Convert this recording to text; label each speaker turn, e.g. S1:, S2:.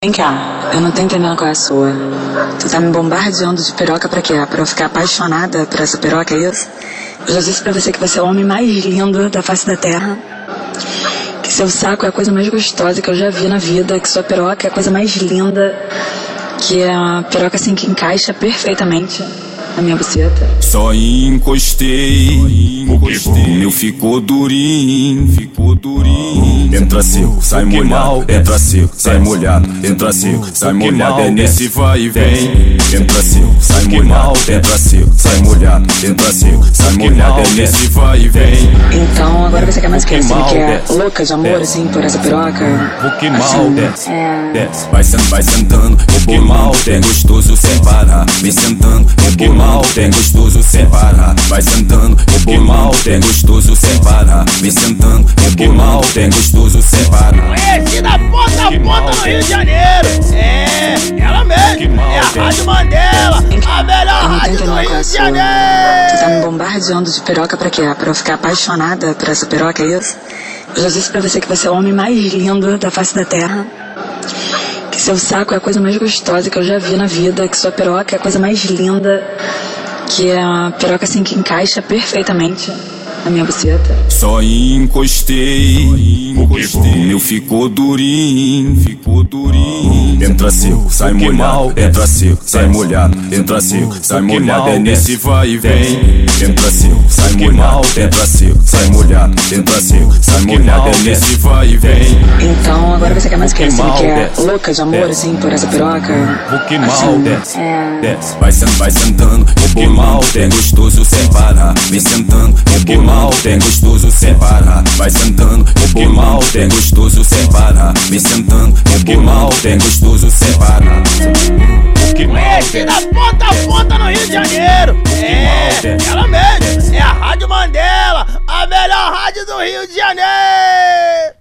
S1: Vem cá, eu não tô entendendo qual é a sua. Tu tá me bombardeando de piroca pra quê? Pra eu ficar apaixonada por essa piroca, é isso? Eu já disse pra você que você é o homem mais lindo da face da terra. Que seu saco é a coisa mais gostosa que eu já vi na vida. Que sua piroca é a coisa mais linda. Que é a piroca assim que encaixa perfeitamente na minha buceta.
S2: Só encostei, o meu ficou durinho, ficou durinho. Entra seco, sai molhado, entra seco, sai molhado, entra seco, sai molhado. É nesse vai e vem. Entra seco, sai molhado, entra seco, sai molhado, entra seco, sai molhado. É nesse vai e vem.
S1: Então agora você quer mais que assim, que é louca de amor assim por essa piroca?
S2: Pokémon,
S1: Assim,
S2: desce,
S1: é.
S2: desce, vai sentando, vai sentando, Pokémon, tem gostoso sem parar, me sentando, Pokémon, tem gostoso sem parar, vai sentando, Pokémon, tem gostoso sem parar, me sentando, Pokémon, tem gostoso sem parar.
S3: Conhecida ponta a ponta no Rio de Janeiro. É, ela mesmo. É a Rádio Mandela, a melhor rádio do Rio de
S1: sua. Tu tá me
S3: Janeiro.
S1: bombardeando de piroca pra quê? Pra eu ficar apaixonada por essa piroca, é isso? Eu já disse pra você que você é o homem mais lindo da face da terra. Que seu saco é a coisa mais gostosa que eu já vi na vida. Que sua piroca é a coisa mais linda. Que é a piroca assim que encaixa perfeitamente na minha buceta.
S2: Só encostei, o meu ficou durinho, ficou durinho. Entra seco, sai molhado, entra seco, sai molhado, entra seco, sai molhado. É nesse vai e vem. Entra seco, sai molhado, entra seco, sai molhado, entra seco, sai molhado. É nesse vai e vem.
S1: Então agora você quer mais que assim, que é
S2: desce,
S1: louca de amor
S2: desce.
S1: assim por essa piroca?
S2: Pokémon,
S1: Assim,
S2: desce,
S1: é.
S2: desce, vai sentando, vai sentando, Pokémon, tem gostoso sem parar, me sentando, Pokémon, tem gostoso sem parar, vai sentando, Pokémon, tem gostoso sem parar, me sentando, Pokémon, tem gostoso sem parar.
S3: Conhecida ponta a ponta no Rio de Janeiro. É, ela mesmo. É a Rádio Mandela, a melhor rádio do Rio de Janeiro.